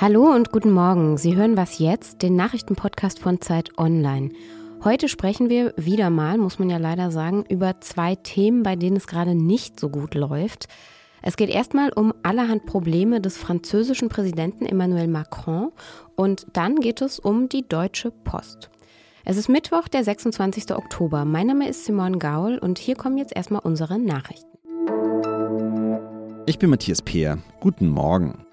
Hallo und guten Morgen. Sie hören was jetzt, den Nachrichtenpodcast von Zeit Online. Heute sprechen wir wieder mal, muss man ja leider sagen, über zwei Themen, bei denen es gerade nicht so gut läuft. Es geht erstmal um allerhand Probleme des französischen Präsidenten Emmanuel Macron und dann geht es um die Deutsche Post. Es ist Mittwoch, der 26. Oktober. Mein Name ist Simone Gaul und hier kommen jetzt erstmal unsere Nachrichten. Ich bin Matthias Peer. Guten Morgen.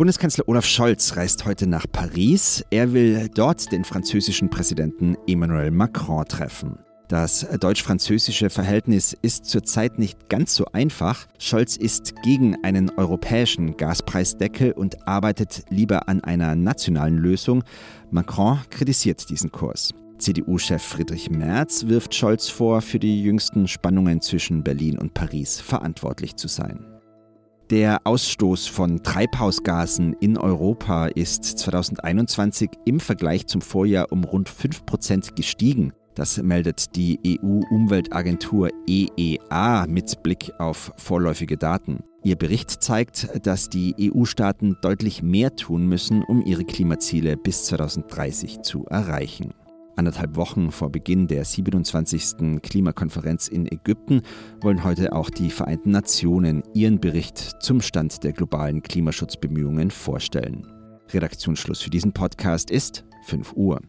Bundeskanzler Olaf Scholz reist heute nach Paris. Er will dort den französischen Präsidenten Emmanuel Macron treffen. Das deutsch-französische Verhältnis ist zurzeit nicht ganz so einfach. Scholz ist gegen einen europäischen Gaspreisdeckel und arbeitet lieber an einer nationalen Lösung. Macron kritisiert diesen Kurs. CDU-Chef Friedrich Merz wirft Scholz vor, für die jüngsten Spannungen zwischen Berlin und Paris verantwortlich zu sein. Der Ausstoß von Treibhausgasen in Europa ist 2021 im Vergleich zum Vorjahr um rund 5% gestiegen. Das meldet die EU-Umweltagentur EEA mit Blick auf vorläufige Daten. Ihr Bericht zeigt, dass die EU-Staaten deutlich mehr tun müssen, um ihre Klimaziele bis 2030 zu erreichen. Anderthalb Wochen vor Beginn der 27. Klimakonferenz in Ägypten wollen heute auch die Vereinten Nationen ihren Bericht zum Stand der globalen Klimaschutzbemühungen vorstellen. Redaktionsschluss für diesen Podcast ist 5 Uhr.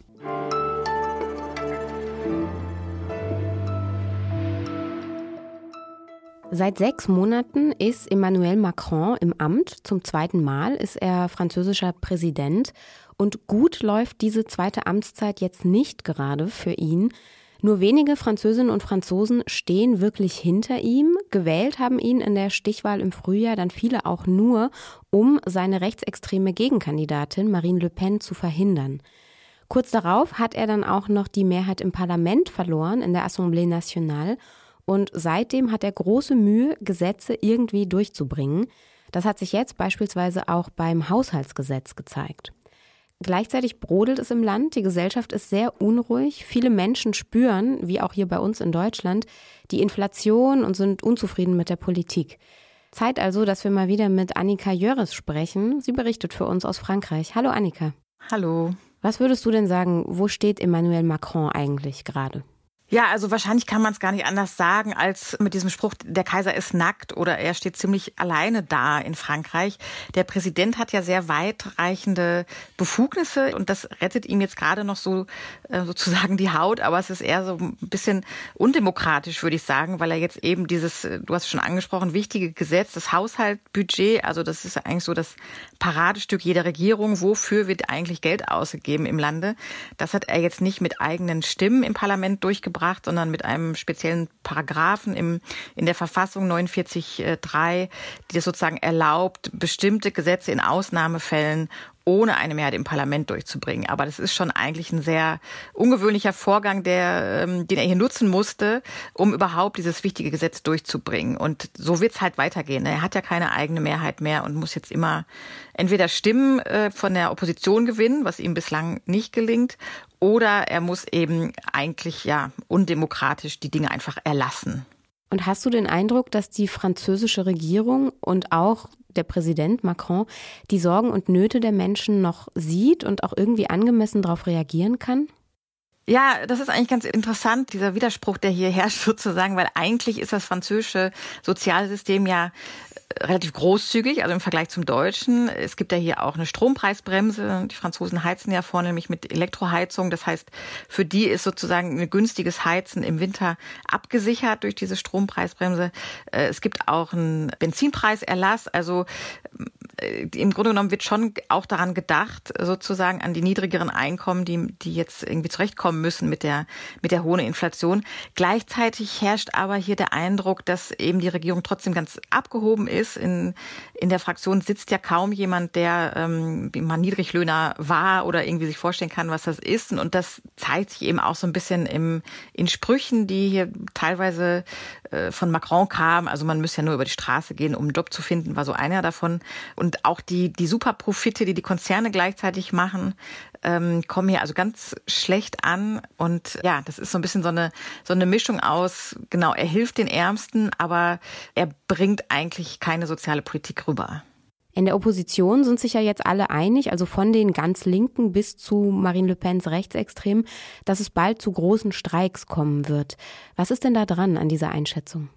Seit sechs Monaten ist Emmanuel Macron im Amt. Zum zweiten Mal ist er französischer Präsident. Und gut läuft diese zweite Amtszeit jetzt nicht gerade für ihn. Nur wenige Französinnen und Franzosen stehen wirklich hinter ihm. Gewählt haben ihn in der Stichwahl im Frühjahr dann viele auch nur, um seine rechtsextreme Gegenkandidatin Marine Le Pen zu verhindern. Kurz darauf hat er dann auch noch die Mehrheit im Parlament verloren in der Assemblée Nationale und seitdem hat er große Mühe, Gesetze irgendwie durchzubringen. Das hat sich jetzt beispielsweise auch beim Haushaltsgesetz gezeigt. Gleichzeitig brodelt es im Land, die Gesellschaft ist sehr unruhig, viele Menschen spüren, wie auch hier bei uns in Deutschland, die Inflation und sind unzufrieden mit der Politik. Zeit also, dass wir mal wieder mit Annika Jöres sprechen. Sie berichtet für uns aus Frankreich. Hallo Annika. Hallo. Was würdest du denn sagen, wo steht Emmanuel Macron eigentlich gerade? Ja, also wahrscheinlich kann man es gar nicht anders sagen als mit diesem Spruch, der Kaiser ist nackt oder er steht ziemlich alleine da in Frankreich. Der Präsident hat ja sehr weitreichende Befugnisse und das rettet ihm jetzt gerade noch so äh, sozusagen die Haut, aber es ist eher so ein bisschen undemokratisch, würde ich sagen, weil er jetzt eben dieses, äh, du hast es schon angesprochen, wichtige Gesetz, das Haushaltbudget, also das ist eigentlich so das Paradestück jeder Regierung, wofür wird eigentlich Geld ausgegeben im Lande. Das hat er jetzt nicht mit eigenen Stimmen im Parlament durchgebracht gebracht, sondern mit einem speziellen Paragraphen im, in der Verfassung 49.3, die das sozusagen erlaubt, bestimmte Gesetze in Ausnahmefällen ohne eine Mehrheit im Parlament durchzubringen. Aber das ist schon eigentlich ein sehr ungewöhnlicher Vorgang, der, ähm, den er hier nutzen musste, um überhaupt dieses wichtige Gesetz durchzubringen. Und so wird es halt weitergehen. Er hat ja keine eigene Mehrheit mehr und muss jetzt immer entweder Stimmen äh, von der Opposition gewinnen, was ihm bislang nicht gelingt, oder er muss eben eigentlich ja undemokratisch die Dinge einfach erlassen. Und hast du den Eindruck, dass die französische Regierung und auch der Präsident Macron die Sorgen und Nöte der Menschen noch sieht und auch irgendwie angemessen darauf reagieren kann? Ja, das ist eigentlich ganz interessant, dieser Widerspruch, der hier herrscht sozusagen, weil eigentlich ist das französische Sozialsystem ja relativ großzügig, also im Vergleich zum Deutschen. Es gibt ja hier auch eine Strompreisbremse. Die Franzosen heizen ja vornehmlich mit Elektroheizung. Das heißt, für die ist sozusagen ein günstiges Heizen im Winter abgesichert durch diese Strompreisbremse. Äh, es gibt auch einen Benzinpreiserlass. Also im Grunde genommen wird schon auch daran gedacht, sozusagen an die niedrigeren Einkommen, die, die jetzt irgendwie zurechtkommen müssen mit der, mit der hohen Inflation. Gleichzeitig herrscht aber hier der Eindruck, dass eben die Regierung trotzdem ganz abgehoben ist. In, in der Fraktion sitzt ja kaum jemand, der ähm, mal Niedriglöhner war oder irgendwie sich vorstellen kann, was das ist. Und das zeigt sich eben auch so ein bisschen im, in Sprüchen, die hier teilweise äh, von Macron kamen. Also man müsse ja nur über die Straße gehen, um einen Job zu finden, war so einer davon. Und auch die, die Superprofite, die die Konzerne gleichzeitig machen, ähm, kommen hier also ganz schlecht an. Und ja, das ist so ein bisschen so eine, so eine Mischung aus, genau, er hilft den Ärmsten, aber er bringt eigentlich keine soziale Politik rüber. In der Opposition sind sich ja jetzt alle einig, also von den ganz Linken bis zu Marine Le Pens Rechtsextremen, dass es bald zu großen Streiks kommen wird. Was ist denn da dran an dieser Einschätzung?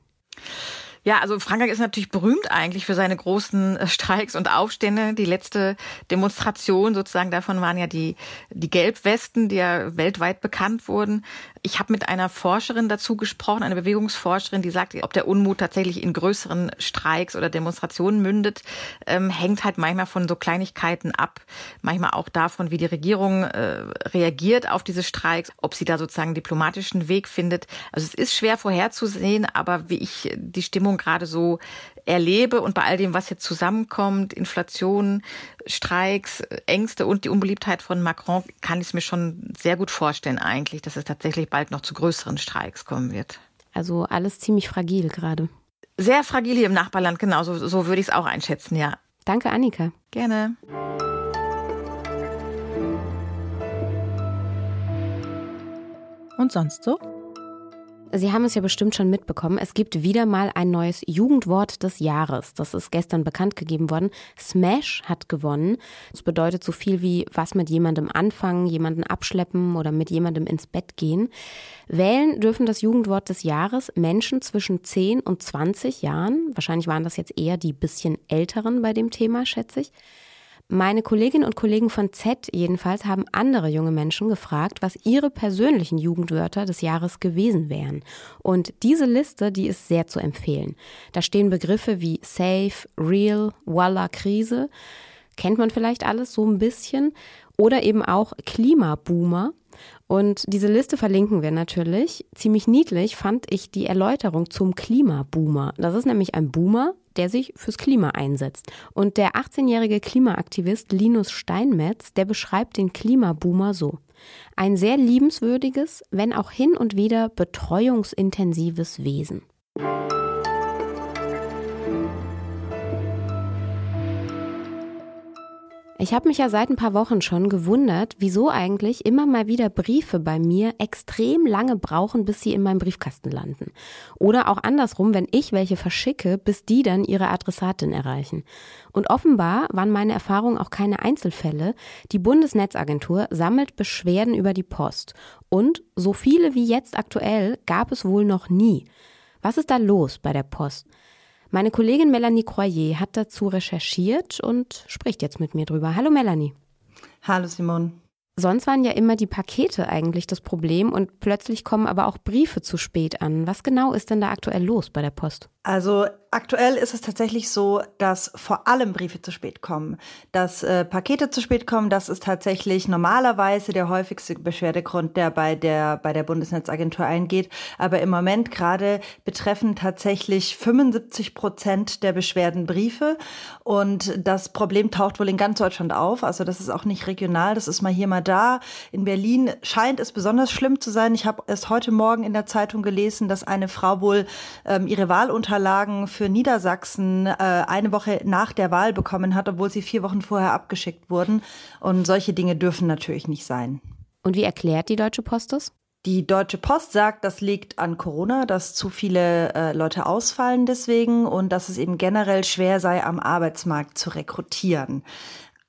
Ja, also Frankreich ist natürlich berühmt eigentlich für seine großen äh, Streiks und Aufstände. Die letzte Demonstration sozusagen davon waren ja die, die Gelbwesten, die ja weltweit bekannt wurden. Ich habe mit einer Forscherin dazu gesprochen, eine Bewegungsforscherin, die sagt, ob der Unmut tatsächlich in größeren Streiks oder Demonstrationen mündet, ähm, hängt halt manchmal von so Kleinigkeiten ab. Manchmal auch davon, wie die Regierung äh, reagiert auf diese Streiks, ob sie da sozusagen diplomatischen Weg findet. Also es ist schwer vorherzusehen, aber wie ich die Stimmung Situation gerade so erlebe und bei all dem, was jetzt zusammenkommt, Inflation, Streiks, Ängste und die Unbeliebtheit von Macron, kann ich es mir schon sehr gut vorstellen eigentlich, dass es tatsächlich bald noch zu größeren Streiks kommen wird. Also alles ziemlich fragil gerade. Sehr fragil hier im Nachbarland, genau, so, so würde ich es auch einschätzen, ja. Danke, Annika. Gerne. Und sonst so? Sie haben es ja bestimmt schon mitbekommen. Es gibt wieder mal ein neues Jugendwort des Jahres. Das ist gestern bekannt gegeben worden. Smash hat gewonnen. Das bedeutet so viel wie was mit jemandem anfangen, jemanden abschleppen oder mit jemandem ins Bett gehen. Wählen dürfen das Jugendwort des Jahres Menschen zwischen 10 und 20 Jahren. Wahrscheinlich waren das jetzt eher die bisschen älteren bei dem Thema, schätze ich. Meine Kolleginnen und Kollegen von Z jedenfalls haben andere junge Menschen gefragt, was ihre persönlichen Jugendwörter des Jahres gewesen wären. Und diese Liste, die ist sehr zu empfehlen. Da stehen Begriffe wie safe, real, voila, Krise. Kennt man vielleicht alles so ein bisschen. Oder eben auch Klimaboomer. Und diese Liste verlinken wir natürlich. Ziemlich niedlich fand ich die Erläuterung zum Klimaboomer. Das ist nämlich ein Boomer, der sich fürs Klima einsetzt. Und der 18-jährige Klimaaktivist Linus Steinmetz, der beschreibt den Klimaboomer so. Ein sehr liebenswürdiges, wenn auch hin und wieder betreuungsintensives Wesen. Ich habe mich ja seit ein paar Wochen schon gewundert, wieso eigentlich immer mal wieder Briefe bei mir extrem lange brauchen, bis sie in meinem Briefkasten landen. Oder auch andersrum, wenn ich welche verschicke, bis die dann ihre Adressatin erreichen. Und offenbar waren meine Erfahrungen auch keine Einzelfälle. Die Bundesnetzagentur sammelt Beschwerden über die Post. Und so viele wie jetzt aktuell gab es wohl noch nie. Was ist da los bei der Post? Meine Kollegin Melanie Croyer hat dazu recherchiert und spricht jetzt mit mir drüber. Hallo Melanie. Hallo Simone. Sonst waren ja immer die Pakete eigentlich das Problem und plötzlich kommen aber auch Briefe zu spät an. Was genau ist denn da aktuell los bei der Post? Also aktuell ist es tatsächlich so, dass vor allem Briefe zu spät kommen. Dass äh, Pakete zu spät kommen, das ist tatsächlich normalerweise der häufigste Beschwerdegrund, der bei der, bei der Bundesnetzagentur eingeht. Aber im Moment gerade betreffen tatsächlich 75 Prozent der Beschwerden Briefe. Und das Problem taucht wohl in ganz Deutschland auf. Also das ist auch nicht regional, das ist mal hier, mal da. In Berlin scheint es besonders schlimm zu sein. Ich habe erst heute Morgen in der Zeitung gelesen, dass eine Frau wohl ähm, ihre Wahlunterlagen Unterlagen für Niedersachsen äh, eine Woche nach der Wahl bekommen hat, obwohl sie vier Wochen vorher abgeschickt wurden. Und solche Dinge dürfen natürlich nicht sein. Und wie erklärt die Deutsche Post das? Die Deutsche Post sagt, das liegt an Corona, dass zu viele äh, Leute ausfallen deswegen und dass es eben generell schwer sei, am Arbeitsmarkt zu rekrutieren.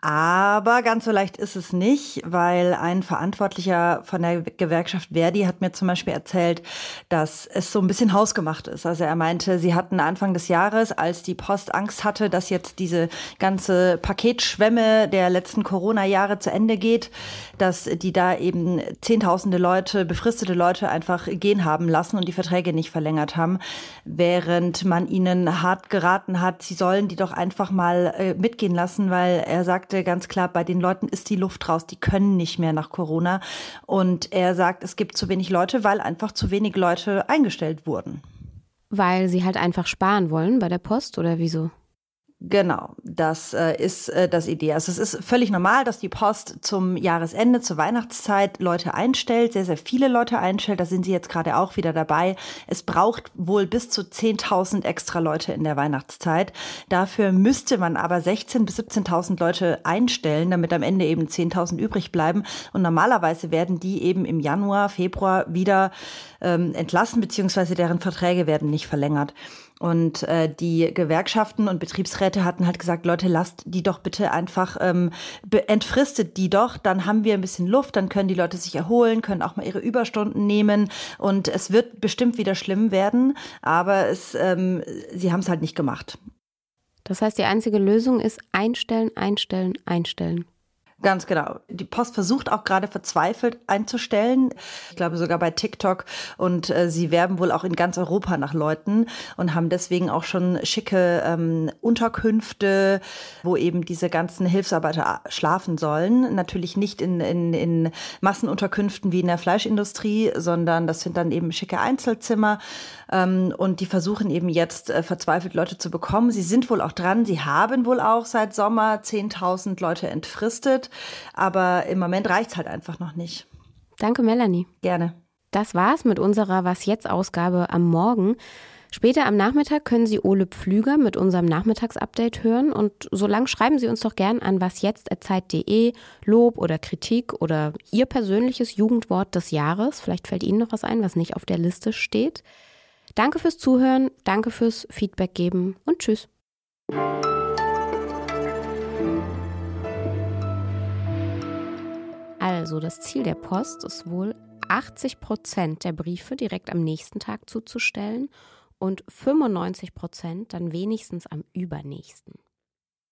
Aber ganz so leicht ist es nicht, weil ein Verantwortlicher von der Gewerkschaft Verdi hat mir zum Beispiel erzählt, dass es so ein bisschen hausgemacht ist. Also er meinte, sie hatten Anfang des Jahres, als die Post Angst hatte, dass jetzt diese ganze Paketschwemme der letzten Corona-Jahre zu Ende geht, dass die da eben zehntausende Leute, befristete Leute einfach gehen haben lassen und die Verträge nicht verlängert haben, während man ihnen hart geraten hat, sie sollen die doch einfach mal äh, mitgehen lassen, weil er sagte, sagte ganz klar, bei den Leuten ist die Luft raus, die können nicht mehr nach Corona. Und er sagt, es gibt zu wenig Leute, weil einfach zu wenig Leute eingestellt wurden. Weil sie halt einfach sparen wollen bei der Post oder wieso? Genau, das äh, ist äh, das Idee. Also es ist völlig normal, dass die Post zum Jahresende, zur Weihnachtszeit Leute einstellt, sehr, sehr viele Leute einstellt. Da sind sie jetzt gerade auch wieder dabei. Es braucht wohl bis zu 10.000 extra Leute in der Weihnachtszeit. Dafür müsste man aber 16.000 bis 17.000 Leute einstellen, damit am Ende eben 10.000 übrig bleiben. Und normalerweise werden die eben im Januar, Februar wieder ähm, entlassen, beziehungsweise deren Verträge werden nicht verlängert. Und äh, die Gewerkschaften und Betriebsräte hatten halt gesagt, Leute, lasst die doch bitte einfach, ähm, entfristet die doch, dann haben wir ein bisschen Luft, dann können die Leute sich erholen, können auch mal ihre Überstunden nehmen und es wird bestimmt wieder schlimm werden, aber es, ähm, sie haben es halt nicht gemacht. Das heißt, die einzige Lösung ist einstellen, einstellen, einstellen. Ganz genau. Die Post versucht auch gerade verzweifelt einzustellen. Ich glaube sogar bei TikTok. Und äh, sie werben wohl auch in ganz Europa nach Leuten und haben deswegen auch schon schicke ähm, Unterkünfte, wo eben diese ganzen Hilfsarbeiter schlafen sollen. Natürlich nicht in, in, in Massenunterkünften wie in der Fleischindustrie, sondern das sind dann eben schicke Einzelzimmer. Ähm, und die versuchen eben jetzt äh, verzweifelt Leute zu bekommen. Sie sind wohl auch dran. Sie haben wohl auch seit Sommer 10.000 Leute entfristet. Aber im Moment reicht es halt einfach noch nicht. Danke, Melanie. Gerne. Das war's mit unserer Was jetzt Ausgabe am Morgen. Später am Nachmittag können Sie Ole Pflüger mit unserem Nachmittagsupdate hören und solange schreiben Sie uns doch gern an wasjetzt@zeit.de Lob oder Kritik oder Ihr persönliches Jugendwort des Jahres. Vielleicht fällt Ihnen noch was ein, was nicht auf der Liste steht. Danke fürs Zuhören, danke fürs Feedback geben und tschüss. Also das Ziel der Post ist wohl, 80 Prozent der Briefe direkt am nächsten Tag zuzustellen und 95 Prozent dann wenigstens am übernächsten.